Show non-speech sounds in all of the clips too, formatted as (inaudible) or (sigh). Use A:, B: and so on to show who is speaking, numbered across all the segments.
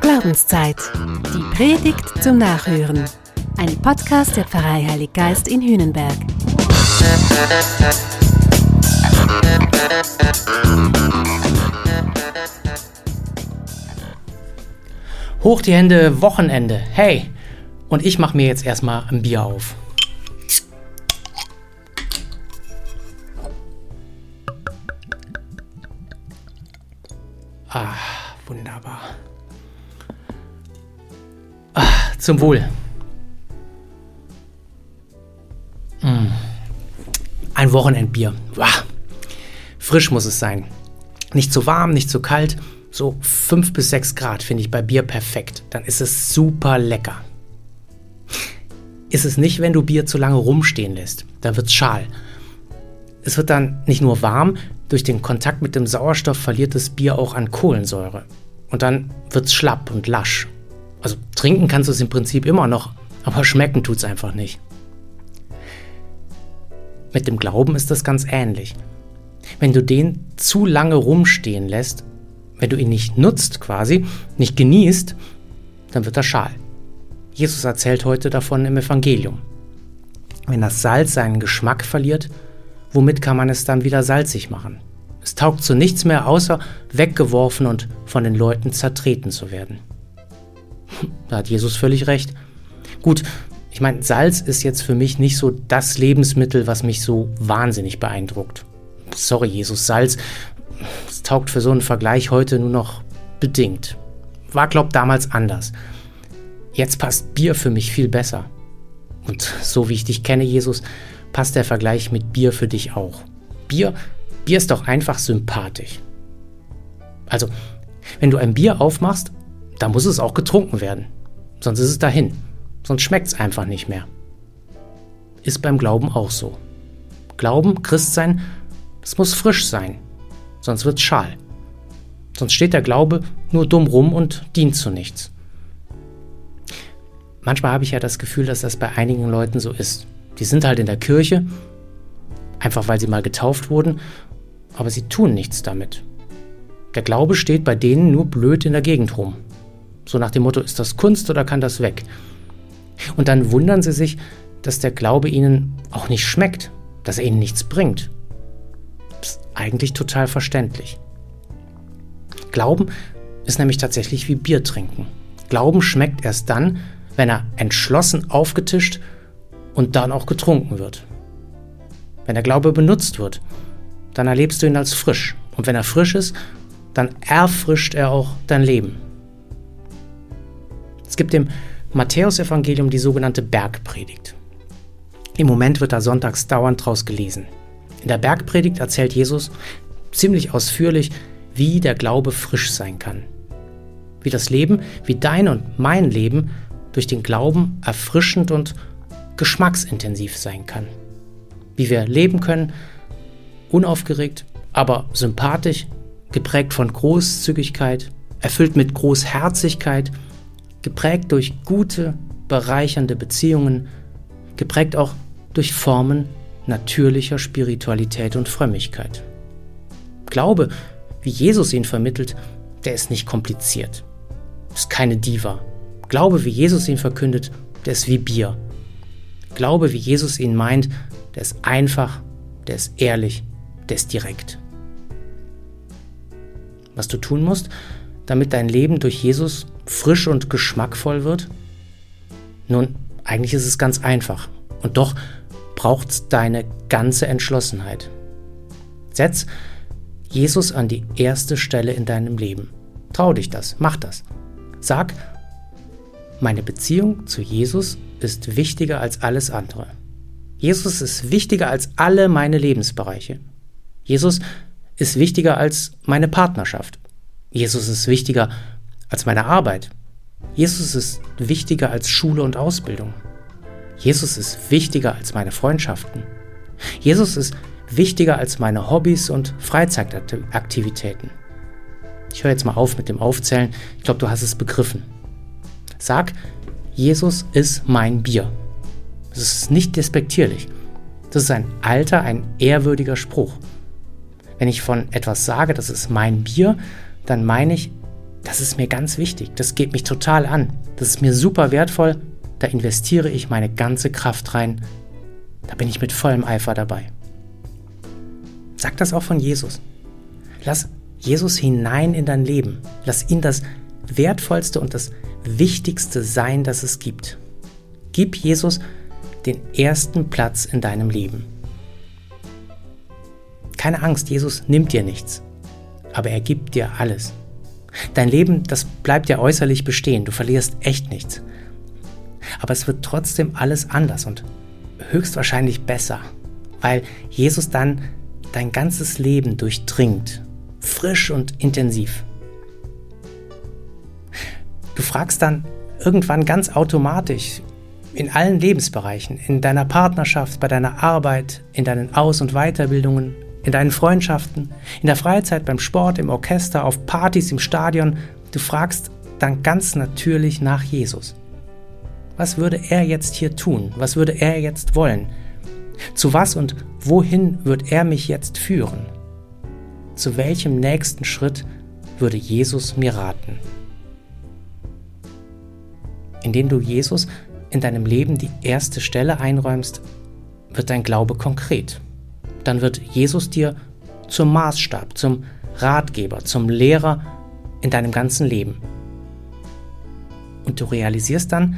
A: Glaubenszeit. Die Predigt zum Nachhören. Ein Podcast der Pfarrei Heilig Geist in Hühnenberg.
B: Hoch die Hände, Wochenende. Hey! Und ich mache mir jetzt erstmal ein Bier auf. Ah, wunderbar. Ah, zum Wohl. Mm. Ein Wochenendbier. Wow. Frisch muss es sein. Nicht zu warm, nicht zu kalt. So 5 bis 6 Grad finde ich bei Bier perfekt. Dann ist es super lecker. Ist es nicht, wenn du Bier zu lange rumstehen lässt. Dann wird es schal. Es wird dann nicht nur warm, durch den Kontakt mit dem Sauerstoff verliert das Bier auch an Kohlensäure. Und dann wird es schlapp und lasch. Also trinken kannst du es im Prinzip immer noch, aber schmecken tut es einfach nicht. Mit dem Glauben ist das ganz ähnlich. Wenn du den zu lange rumstehen lässt, wenn du ihn nicht nutzt quasi, nicht genießt, dann wird er schal. Jesus erzählt heute davon im Evangelium. Wenn das Salz seinen Geschmack verliert, womit kann man es dann wieder salzig machen? Es taugt zu nichts mehr, außer weggeworfen und von den Leuten zertreten zu werden. (laughs) Da hat Jesus völlig recht. Gut, ich meine, Salz ist jetzt für mich nicht so das Lebensmittel, was mich so wahnsinnig beeindruckt. Sorry, Jesus, Salz, es taugt für so einen Vergleich heute nur noch bedingt. War, glaub, damals anders. Jetzt passt Bier für mich viel besser. Und so wie ich dich kenne, Jesus, passt der Vergleich mit Bier für dich auch. Bier, Bier ist doch einfach sympathisch. Also, wenn du ein Bier aufmachst, dann muss es auch getrunken werden. Sonst ist es dahin. Sonst schmeckt es einfach nicht mehr. Ist beim Glauben auch so. Glauben, Christsein, das muss frisch sein. Sonst wird es schal. Sonst steht der Glaube nur dumm rum und dient zu nichts. Manchmal habe ich ja das Gefühl, dass das bei einigen Leuten so ist. Die sind halt in der Kirche, einfach weil sie mal getauft wurden, aber sie tun nichts damit. Der Glaube steht bei denen nur blöd in der Gegend rum. So nach dem Motto, ist das Kunst oder kann das weg? Und dann wundern sie sich, dass der Glaube ihnen auch nicht schmeckt, dass er ihnen nichts bringt. Das ist eigentlich total verständlich. Glauben ist nämlich tatsächlich wie Bier trinken. Glauben schmeckt erst dann, wenn er entschlossen aufgetischt und dann auch getrunken wird. Wenn der Glaube benutzt wird, dann erlebst du ihn als frisch. Und wenn er frisch ist, dann erfrischt er auch dein Leben. Es gibt im Matthäusevangelium die sogenannte Bergpredigt. Im Moment wird da sonntags dauernd draus gelesen. In der Bergpredigt erzählt Jesus ziemlich ausführlich, wie der Glaube frisch sein kann. Wie das Leben, wie dein und mein Leben durch den Glauben erfrischend und geschmacksintensiv sein kann. Wie wir leben können, unaufgeregt, aber sympathisch, geprägt von Großzügigkeit, erfüllt mit Großherzigkeit, geprägt durch gute, bereichernde Beziehungen, geprägt auch durch Formen natürlicher Spiritualität und Frömmigkeit. Glaube, wie Jesus ihn vermittelt, der ist nicht kompliziert, ist keine Diva. Glaube, wie Jesus ihn verkündet, der ist wie Bier. Glaube, wie Jesus ihn meint, der ist einfach, der ist ehrlich, der ist direkt. Was du tun musst, damit dein Leben durch Jesus frisch und geschmackvoll wird? Nun, eigentlich ist es ganz einfach. Und doch braucht es deine ganze Entschlossenheit. Setz Jesus an die erste Stelle in deinem Leben. Trau dich das, mach das. Sag, meine Beziehung zu Jesus ist wichtiger als alles andere. Jesus ist wichtiger als alle meine Lebensbereiche. Jesus ist wichtiger als meine Partnerschaft. Jesus ist wichtiger als meine Arbeit. Jesus ist wichtiger als Schule und Ausbildung. Jesus ist wichtiger als meine Freundschaften. Jesus ist wichtiger als meine Hobbys und Freizeitaktivitäten. Ich höre jetzt mal auf mit dem Aufzählen. Ich glaube, du hast es begriffen. Sag, Jesus ist mein Bier. Das ist nicht despektierlich. Das ist ein alter, ein ehrwürdiger Spruch. Wenn ich von etwas sage, das ist mein Bier, dann meine ich, das ist mir ganz wichtig, das geht mich total an, das ist mir super wertvoll, da investiere ich meine ganze Kraft rein, da bin ich mit vollem Eifer dabei. Sag das auch von Jesus. Lass Jesus hinein in dein Leben. Lass ihn das Wertvollste und das Wichtigste sein, das es gibt. Gib Jesus den ersten Platz in deinem Leben. Keine Angst, Jesus nimmt dir nichts, aber er gibt dir alles. Dein Leben, das bleibt ja äußerlich bestehen, du verlierst echt nichts. Aber es wird trotzdem alles anders und höchstwahrscheinlich besser, weil Jesus dann dein ganzes Leben durchdringt, frisch und intensiv. Du fragst dann irgendwann ganz automatisch in allen Lebensbereichen, in deiner Partnerschaft, bei deiner Arbeit, in deinen Aus- und Weiterbildungen, in deinen Freundschaften, in der Freizeit, beim Sport, im Orchester, auf Partys, im Stadion. Du fragst dann ganz natürlich nach Jesus. Was würde er jetzt hier tun? Was würde er jetzt wollen? Zu was und wohin wird er mich jetzt führen? Zu welchem nächsten Schritt würde Jesus mir raten? Indem du Jesus in deinem Leben die erste Stelle einräumst, wird dein Glaube konkret. Dann wird Jesus dir zum Maßstab, zum Ratgeber, zum Lehrer in deinem ganzen Leben. Und du realisierst dann,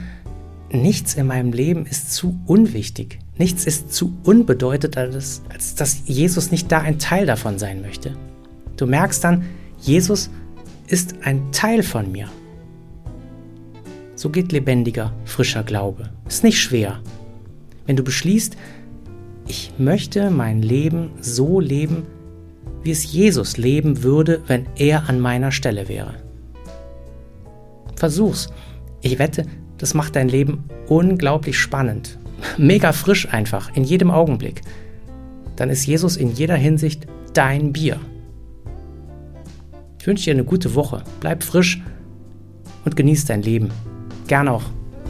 B: nichts in meinem Leben ist zu unwichtig, Nichts ist zu unbedeutend, als, als dass Jesus nicht da ein Teil davon sein möchte. Du merkst dann, Jesus ist ein Teil von mir. So geht lebendiger, frischer Glaube. Ist nicht schwer. Wenn du beschließt, ich möchte mein Leben so leben, wie es Jesus leben würde, wenn er an meiner Stelle wäre. Versuch's. Ich wette, das macht dein Leben unglaublich spannend mega frisch einfach, in jedem Augenblick, dann ist Jesus in jeder Hinsicht dein Bier. Ich wünsche dir eine gute Woche, bleib frisch und genieß dein Leben. Gern auch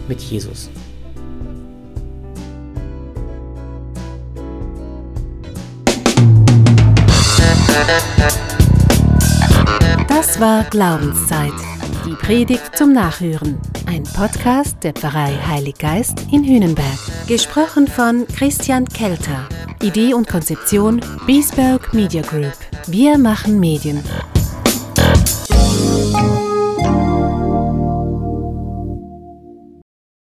B: mit Jesus.
A: Das war Glaubenszeit. Die Predigt zum Nachhören. Ein Podcast der Pfarrei Heilig Geist in Hühnenberg. Gesprochen von Christian Kelter. Idee und Konzeption Biesberg Media Group. Wir machen Medien.